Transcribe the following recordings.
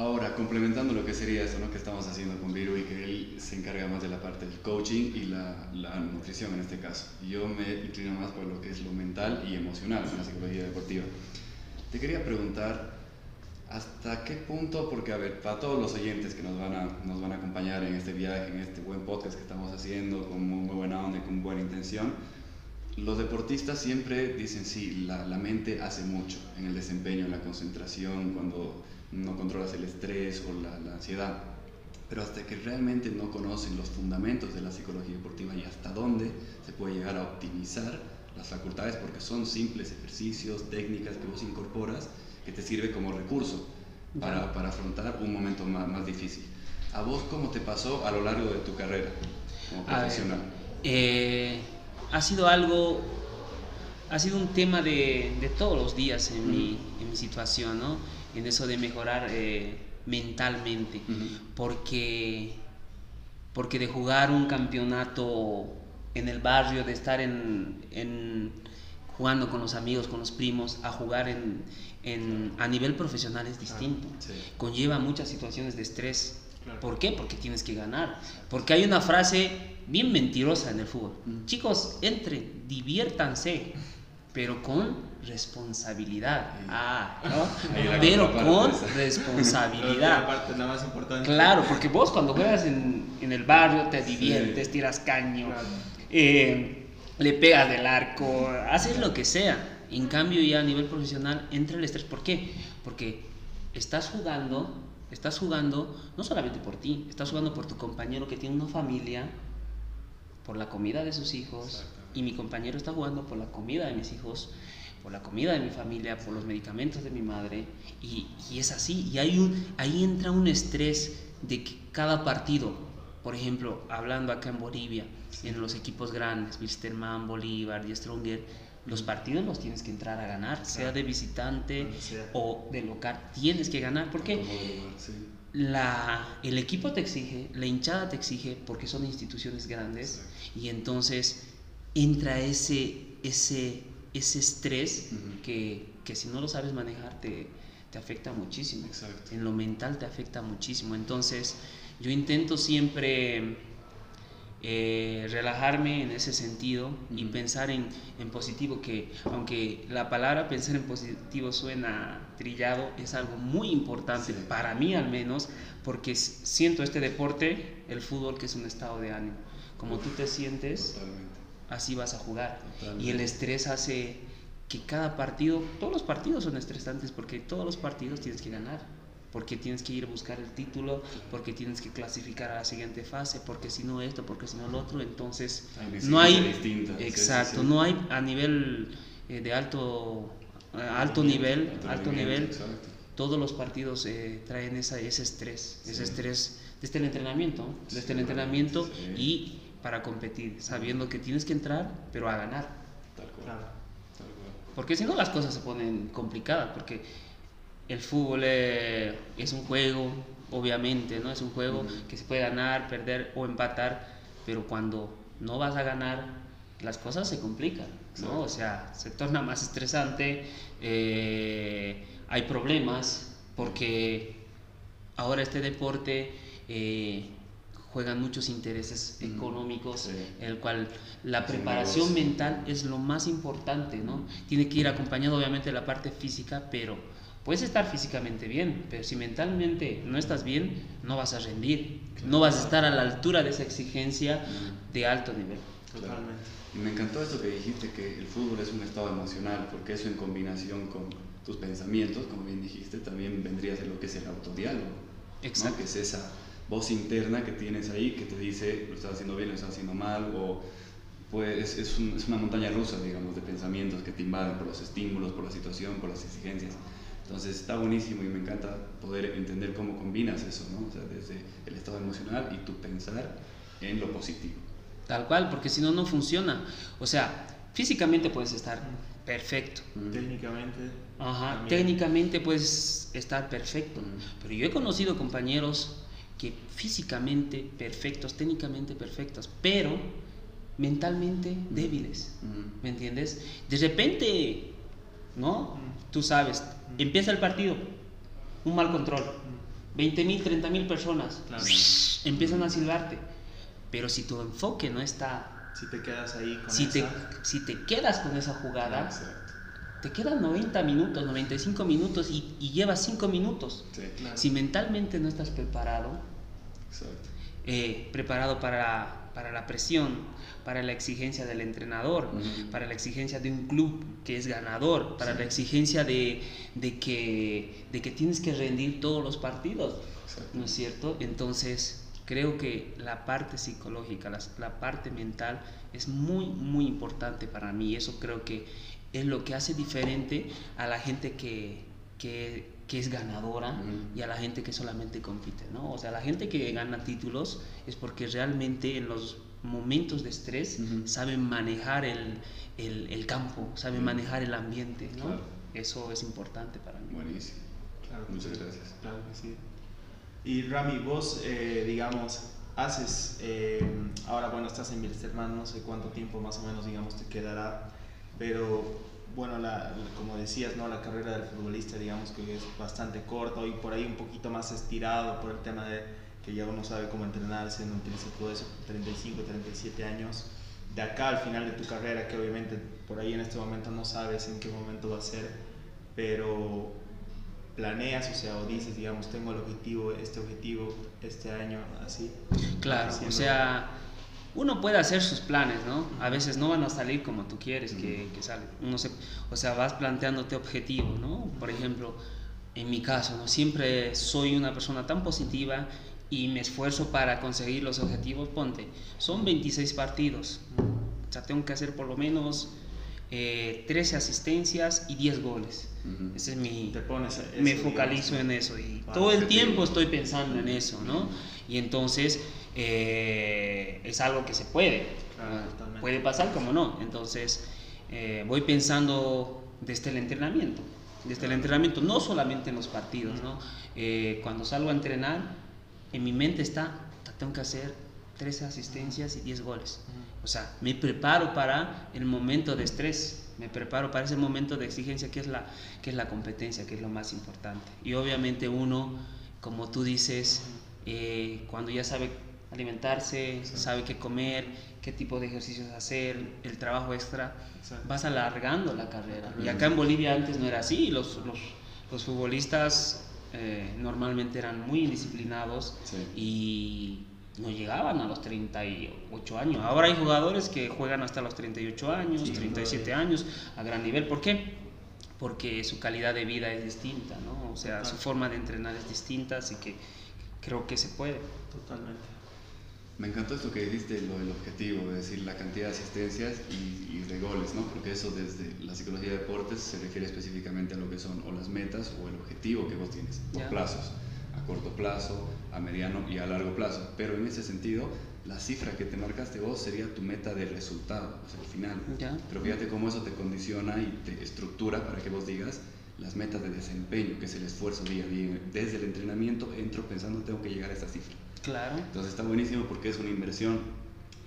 Ahora, complementando lo que sería eso ¿no? que estamos haciendo con Viru y que él se encarga más de la parte del coaching y la, la, nutrición en este caso. Yo me inclino más por lo que es lo mental y emocional en la psicología deportiva. Te quería preguntar, ¿hasta qué punto, porque a ver, para todos los oyentes que nos van a, nos van a acompañar en este viaje, en este buen podcast que estamos haciendo, con muy, muy buena onda y con buena intención, los deportistas siempre dicen, sí, la, la mente hace mucho en el desempeño, en la concentración, cuando no controlas el estrés o la, la, ansiedad. Pero hasta que realmente no conocen los fundamentos de la psicología deportiva y hasta dónde se puede llegar a optimizar las facultades, porque son simples ejercicios, técnicas que vos incorporas, que te sirve como recurso para, para afrontar un momento más, más, difícil. ¿A vos cómo te pasó a lo largo de tu carrera como profesional? Eh, ha sido algo, ha sido un tema de, de todos los días en, mm. mi, en mi situación, ¿no? En eso de mejorar eh, mentalmente, uh -huh. porque, porque de jugar un campeonato en el barrio, de estar en, en, jugando con los amigos, con los primos, a jugar en, en a nivel profesional es distinto, ah, sí. conlleva muchas situaciones de estrés. Claro. ¿Por qué? Porque tienes que ganar. Porque hay una frase bien mentirosa en el fútbol. Chicos, entren, diviértanse pero con responsabilidad. Ah, ¿no? pero con responsabilidad. la parte la más importante. Claro, porque vos cuando juegas en, en el barrio te diviertes, sí. tiras caño, claro. eh, le pegas del arco, haces lo que sea. En cambio, ya a nivel profesional entra el estrés. ¿Por qué? Porque estás jugando, estás jugando no solamente por ti, estás jugando por tu compañero que tiene una familia, por la comida de sus hijos. Exacto y mi compañero está jugando por la comida de mis hijos, por la comida de mi familia, por los medicamentos de mi madre, y, y es así, y hay un, ahí entra un estrés de que cada partido, por ejemplo, hablando acá en Bolivia, sí. en los equipos grandes, Wilstermann, Bolívar y Stronger, los partidos los tienes que entrar a ganar, claro. sea de visitante sea. o de local, tienes que ganar, porque sí. la, el equipo te exige, la hinchada te exige, porque son instituciones grandes, sí. y entonces entra ese, ese, ese estrés uh -huh. que, que, si no lo sabes manejar te, te afecta muchísimo. Exacto. En lo mental te afecta muchísimo. Entonces yo intento siempre eh, relajarme en ese sentido uh -huh. y pensar en, en, positivo, que aunque la palabra pensar en positivo suena trillado, es algo muy importante, sí. para mí al menos, porque siento este deporte, el fútbol, que es un estado de ánimo. Como tú te sientes... Totalmente así vas a jugar. Totalmente. Y el estrés hace que cada partido, todos los partidos son estresantes porque todos los partidos tienes que ganar, porque tienes que ir a buscar el título, porque tienes que clasificar a la siguiente fase, porque si no esto, porque si no lo otro, entonces hay no hay distintas. exacto, sí, sí. no hay a nivel eh, de alto eh, alto nivel, alto nivel, exacto. todos los partidos eh, traen esa, ese estrés, sí. ese estrés desde el entrenamiento, desde el entrenamiento y para competir, sabiendo que tienes que entrar, pero a ganar. Tal cual. Tal cual. Porque si no las cosas se ponen complicadas, porque el fútbol eh, es un juego, obviamente, ¿no? Es un juego uh -huh. que se puede ganar, perder o empatar, pero cuando no vas a ganar, las cosas se complican, ¿no? O sea, se torna más estresante, eh, hay problemas, porque ahora este deporte... Eh, juegan muchos intereses mm, económicos, sí. el cual la preparación sí, mental es lo más importante, ¿no? Tiene que ir acompañado obviamente de la parte física, pero puedes estar físicamente bien, pero si mentalmente no estás bien, no vas a rendir, claro. no vas a estar a la altura de esa exigencia mm. de alto nivel. Totalmente. Y me encantó esto que dijiste, que el fútbol es un estado emocional, porque eso en combinación con tus pensamientos, como bien dijiste, también vendría a ser lo que es el autodiálogo. Exacto. ¿no? Que es esa voz interna que tienes ahí que te dice lo estás haciendo bien, lo estás haciendo mal, o pues es, un, es, una montaña rusa, digamos, de pensamientos que te invaden por los estímulos, por la situación, por las exigencias. Entonces está buenísimo y me encanta poder entender cómo combinas eso, ¿no? O sea, desde el estado emocional y tu pensar en lo positivo. Tal cual, porque si no, no funciona. O sea, físicamente puedes estar perfecto. Técnicamente. Ajá, también. técnicamente puedes estar perfecto. Pero yo he conocido compañeros que físicamente perfectos, técnicamente perfectos, pero mentalmente débiles, ¿me entiendes? De repente, ¿no? Tú sabes, empieza el partido, un mal control, 20 mil, 30 mil personas. Claro. Empiezan a silbarte. Pero si tu enfoque no está, Si te quedas ahí con si te, esa, si te quedas con esa jugada, Exacto. Te quedan 90 minutos, 95 minutos y, y llevas 5 minutos. Sí, Claro. Si mentalmente no estás preparado, eh, preparado para, para la presión, para la exigencia del entrenador, para la exigencia de un club que es ganador, para la exigencia de, de que, de que tienes que rendir todos los partidos, Exacto. ¿no es cierto? Entonces, creo que la parte psicológica, las- la, parte mental es muy, muy importante para mí. Eso creo que es lo que hace diferente a la gente que, que, que es ganadora y a la gente que solamente compite, ¿no? O sea, la gente que gana títulos es porque realmente en los momentos de estrés Ujú. saben manejar el, el, el campo, saben Ujú. manejar el ambiente, ¿no? Claro. Eso es importante para mí. Buenísimo. Claro. Muchas gracias. Claro que sí. Y Rami, vos, eh, digamos, haces, eh, ahora bueno, estás en Wilstermann, no sé cuánto tiempo más o menos, digamos, te quedará, pero bueno, la, como decías, ¿no? La carrera del futbolista, digamos que es bastante corta y por ahí un poquito más estirado por el tema de que ya uno sabe cómo entrenarse, no utiliza todo eso, 35, 37 años. De acá al final de tu carrera, que obviamente por ahí en este momento no sabes en qué momento va a ser, pero planeas, o sea, o dices, digamos, tengo el objetivo, este objetivo, este año, así. Claro, o sea, uno puede hacer sus planes, ¿no? A veces no van a salir como tú quieres que, que salen. Uno se, o sea, vas planteándote objetivos, ¿no? Por ejemplo, en mi caso, ¿no? Siempre soy una persona tan positiva y me esfuerzo para conseguir los objetivos. Ponte, son 26 partidos. O sea, tengo que hacer por lo menos eh, 13 asistencias y 10 goles. Ese es mi, Te pones eso, me digamos, focalizo en eso y todo el tiempo estoy pensando en eso, ¿no? Y entonces eh, es algo que se puede, puede pasar como no. Entonces eh, voy pensando desde el entrenamiento, desde el entrenamiento, no solamente en los partidos, ¿no? Eh, cuando salgo a entrenar, en mi mente está, "Ta, tengo que hacer 13 asistencias y 10 goles. O sea, me preparo para el momento de estrés, me preparo para ese momento de exigencia que es la, que es la competencia, que es lo más importante. Y obviamente uno, como tú dices, eh, cuando ya sabe alimentarse, sabe qué comer, qué tipo de ejercicios hacer, el trabajo extra, Exacto. vas alargando la carrera. Y acá en Bolivia antes no era así, los, los, los futbolistas eh, normalmente eran muy indisciplinados Sí. y no llegaban a los 38 años. Ahora hay jugadores que juegan hasta los 38 años, Sí, 37 todavía. años a gran nivel. ¿Por qué? Porque su calidad de vida es distinta, ¿no? O sea, su forma de entrenar es distinta, así que creo que se puede. Totalmente. Me encantó esto que dijiste, lo del objetivo, es decir, la cantidad de asistencias y, y de goles, ¿no? Porque eso desde la psicología de deportes se refiere específicamente a lo que son o las metas o el objetivo que vos tienes, por Ya. plazos, a corto plazo, a mediano y a largo plazo. Pero en ese sentido, la cifra que te marcaste vos sería tu meta de resultado, o sea, el final. Ya. Pero fíjate cómo eso te condiciona y te estructura para que vos digas las metas de desempeño, que es el esfuerzo día a día. Desde el entrenamiento entro pensando tengo que llegar a esta cifra. Claro. Entonces está buenísimo porque es una inversión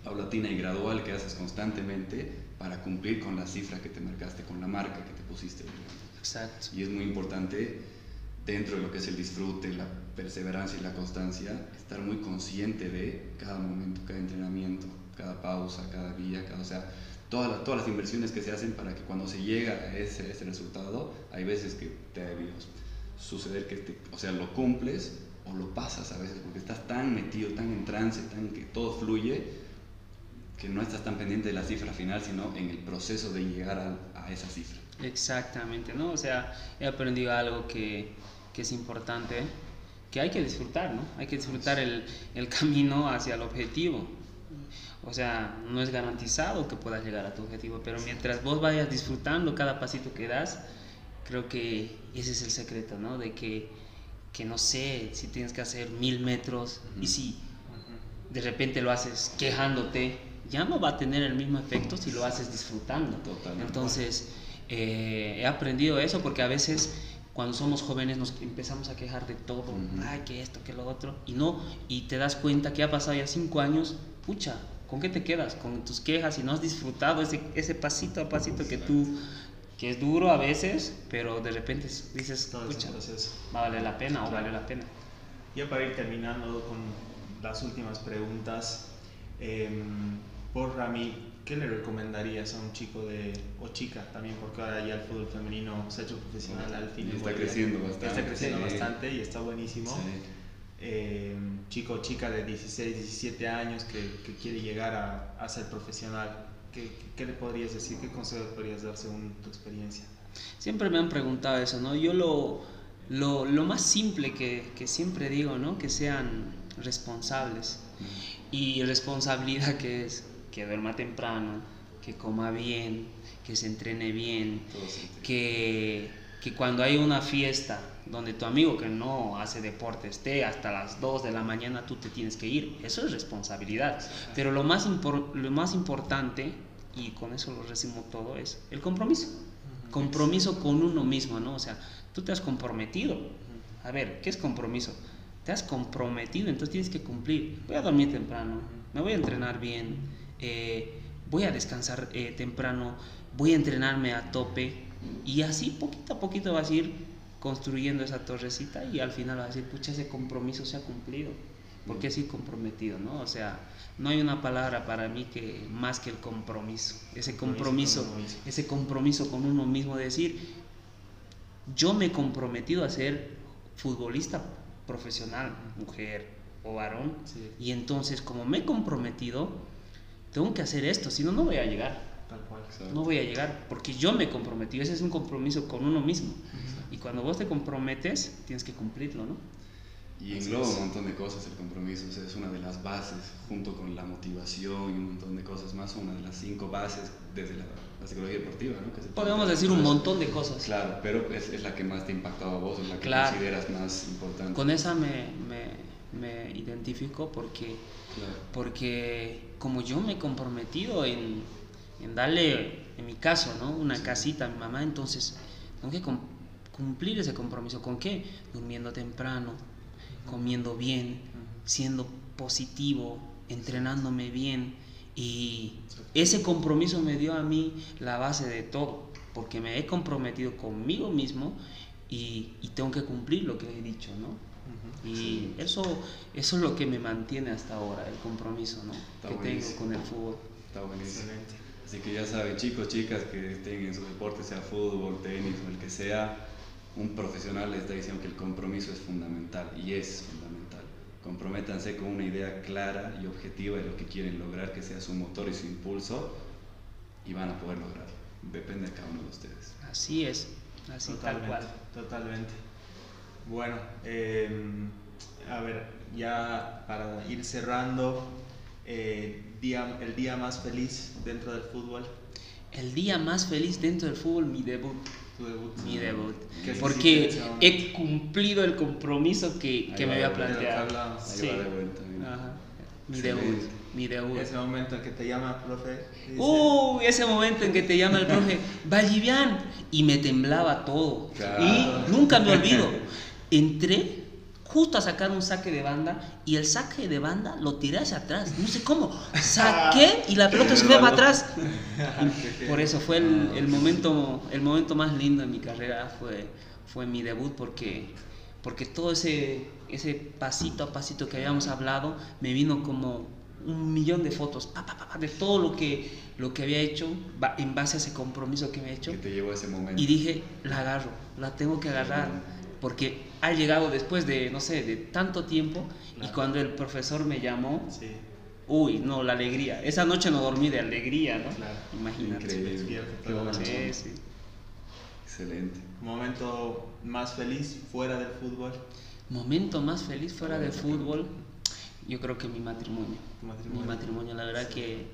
paulatina y gradual que haces constantemente para cumplir con la cifra que te marcaste, con la marca que te pusiste. Exacto. Y es muy importante dentro de lo que es el disfrute, la perseverancia y la constancia, estar muy consciente de cada momento, cada entrenamiento, cada pausa, cada día, cada, o sea, todas las, todas las inversiones que se hacen para que cuando se llega a ese, ese resultado, hay veces que te debe suceder que, te- o sea, lo cumples o lo pasas a veces porque estás tan metido, tan en trance, tan que todo fluye, que no estás tan pendiente de la cifra final, sino en el proceso de llegar a, a esa cifra. Exactamente, ¿no? O sea, he aprendido algo que, que es importante, que hay que disfrutar, ¿no? Hay que disfrutar el, el camino hacia el objetivo. O sea, no es garantizado que puedas llegar a tu objetivo, pero mientras vos vayas disfrutando cada pasito que das, creo que ese es el secreto, ¿no? De que, que no sé, si tienes que hacer mil metros y si de repente lo haces quejándote, ya no va a tener el mismo efecto si lo haces disfrutando. Totalmente. Entonces, eh, he aprendido eso porque a veces cuando somos jóvenes nos empezamos a quejar de todo, Ujú. ay, que esto, que lo otro, y no, y te das cuenta que ha pasado ya cinco años, pucha, ¿con qué te quedas? Con tus quejas y no has disfrutado ese, ese pasito a pasito que tú, que es duro a veces, pero de repente dices, Todo ese pucha, proceso. ¿va a valer la pena o Claro. vale la pena? ya para ir terminando con las últimas preguntas, em, por Rami, ¿qué le recomendarías a un chico de, o chica también, porque ahora ya el fútbol femenino se ha hecho profesional al fin? Y está creciendo bastante. Está creciendo bastante y está buenísimo. Em, chico o chica de 16, 17 años que, que quiere llegar a, a ser profesional, ¿qué, ¿qué, le podrías decir? ¿Qué consejo podrías dar según tu experiencia? Siempre me han preguntado eso, ¿no? Yo lo, lo, lo más simple que, que, siempre digo, ¿no? Que sean responsables. Y responsabilidad que es que duerma temprano, que coma bien, que se entrene bien, que, que cuando hay una fiesta donde tu amigo que no hace deporte esté hasta las 2 de la mañana, tú te tienes que ir. Eso es responsabilidad. Pero lo más, lo más importante, y con eso lo resumo todo, es el compromiso. Compromiso con uno mismo, ¿no? O sea, tú te has comprometido. A ver, ¿qué es compromiso? Te has comprometido, entonces tienes que cumplir. Voy a dormir temprano, me voy a entrenar bien, eh, voy a descansar eh, temprano, voy a entrenarme a tope y así poquito a poquito vas a ir construyendo esa torrecita y al final vas a decir, pucha, ese compromiso se ha cumplido. Porque así comprometido, ¿no? O sea, no hay una palabra para mí que más que el compromiso. Ese compromiso, ese compromiso con uno mismo de decir, yo me he comprometido a ser futbolista profesional, mujer o varón, y entonces como me he comprometido, tengo que hacer esto, si no, no voy a llegar. No voy a llegar porque yo me he comprometido. Ese es un compromiso con uno mismo. Y cuando vos te comprometes, tienes que cumplirlo, ¿no? Y engloba un montón de cosas el compromiso, es una de las bases, junto con la motivación y un montón de cosas más, una de las cinco bases desde la, psicología deportiva. ¿no? Podemos decir un montón de cosas. Claro, pero es, es, la que más te ha impactado a vos, es la que consideras más importante. Con esa me, me, me identifico porque, porque como yo me he comprometido en, en, darle, en mi caso, ¿no? una casita a mi mamá, entonces tengo que cumplir ese compromiso. ¿Con qué? Durmiendo temprano comiendo bien, siendo positivo, entrenándome bien. Y ese compromiso me dio a mí la base de todo, porque me he comprometido conmigo mismo y, tengo que cumplir lo que he dicho, ¿no? Y eso, eso es lo que me mantiene hasta ahora, el compromiso ¿no? que tengo con el fútbol. Está buenísimo. Así que ya saben, chicos, chicas que estén en su deporte, sea fútbol, tenis o el que sea, un profesional les está diciendo que el compromiso es fundamental y es fundamental. Comprométanse con una idea clara y objetiva de lo que quieren lograr, que sea su motor y su impulso, y van a poder lograrlo. Depende de cada uno de ustedes. Así es, así totalmente, tal cual. Totalmente. Bueno, em, a ver, ya para ir cerrando, eh, día, el día más feliz dentro del fútbol. El día más feliz dentro del fútbol, mi debut debut. Mi debut. Porque he cumplido el compromiso que, que me había planteado. Sí. Mi debut. Mi debut. Ese momento en que te llama el profe. Uh, ese momento en que te llama el profe, Vallivian. Y me temblaba todo. Y nunca me olvido. Entré justo a sacar un saque de banda y el saque de banda lo tiré hacia atrás, no sé cómo, saqué y la pelota se fue para atrás. por eso fue el, el, momento, el momento más lindo de mi carrera, fue, fue mi debut porque, porque todo ese, ese pasito a pasito que habíamos hablado me vino como un millón de fotos de todo lo que, lo que había hecho en base a ese compromiso que me he hecho. Que te llevó ese momento. Y dije, la agarro, la tengo que agarrar porque ha llegado después de, no sé, de tanto tiempo y cuando el profesor me llamó, uy, no, la alegría. Esa noche no dormí de alegría, ¿no? Claro. Imagínate. Increíble. Qué sí, sí. Excelente. ¿Momento más feliz fuera del fútbol? Momento más feliz fuera del fútbol, yo creo que mi matrimonio. matrimonio? Mi matrimonio, la verdad que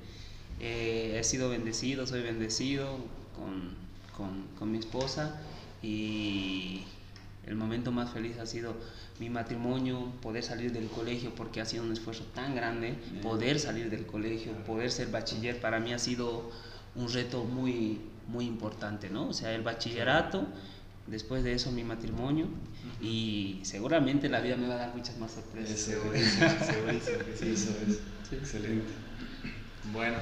eh, he sido bendecido, soy bendecido con, con, con mi esposa y el momento más feliz ha sido mi matrimonio, poder salir del colegio porque ha sido un esfuerzo tan grande, poder salir del colegio, poder ser bachiller, para mí ha sido un reto muy, muy importante, ¿no? O sea, el bachillerato, después de eso mi matrimonio y seguramente la vida me va a dar muchas más sorpresas. Eso es, eso es. Excelente. Bueno,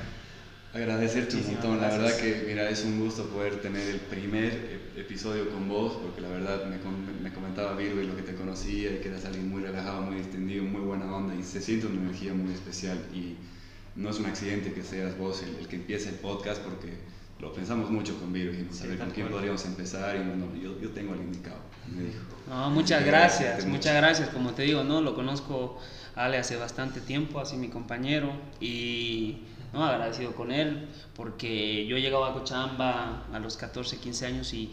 Agradecerte un montón, la verdad que mira, es un gusto poder tener el primer episodio con vos, porque la verdad me, me comentaba Virgo y lo que te conocía y que eras alguien muy relajado, muy se siente una energía muy especial y no es un accidente que seas vos el, que empiece el podcast porque lo pensamos mucho con Viro y no saber con quién podríamos empezar y bueno, yo, yo tengo al indicado, me dijo. No, muchas gracias, muchas gracias, como te digo, no, lo conozco Ale hace bastante tiempo, así mi compañero y ¿no? agradecido con él porque yo llegaba a Cochabamba a los 14, 15 años y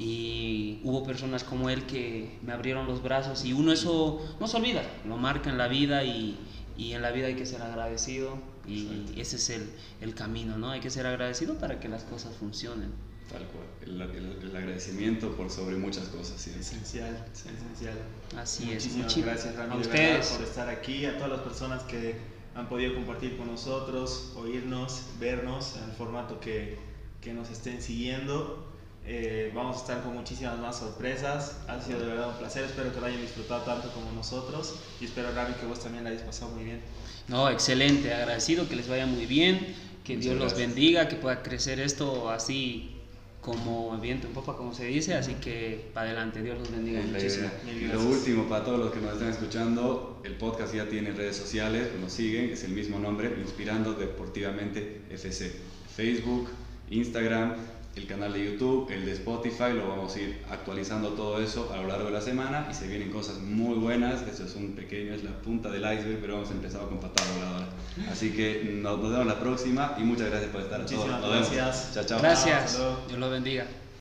y hubo personas como él que me abrieron los brazos y uno eso no se olvida, lo marca en la vida y, y en la vida hay que ser agradecido y ese es el, el, camino, ¿no? Hay que ser agradecido para que las cosas funcionen. Tal cual, el, el, agradecimiento por sobre muchas cosas. ¿sí? Esencial, esencial. Así es. Muchísimas gracias, Ramiro, a ustedes por estar aquí, a todas las personas que han podido compartir con nosotros, oírnos, vernos en el formato que, que nos estén siguiendo. Eh, vamos a estar con muchísimas más sorpresas. Ha sido de verdad un placer. Espero que lo hayan disfrutado tanto como nosotros. Y espero, Rami, que vos también la hayas pasado muy bien. No, excelente. Agradecido que les vaya muy bien. Que Dios los bendiga. Que pueda crecer esto así como viento en popa, como se dice. Así que para adelante. Dios los bendiga muchísimo. Y lo último, para todos los que nos están escuchando, el podcast ya tiene redes sociales. Nos siguen. Es el mismo nombre. Inspirando Deportivamente FC. Facebook, Instagram el canal de YouTube, el de Spotify, lo vamos a ir actualizando todo eso a lo largo de la semana y se vienen cosas muy buenas. Esto es un pequeño, es la punta del iceberg, pero vamos a empezar con patada voladora. Así que nos, vemos la próxima y muchas gracias por estar aquí. Muchísimas gracias. Chao, chao. Gracias. Dios lo bendiga.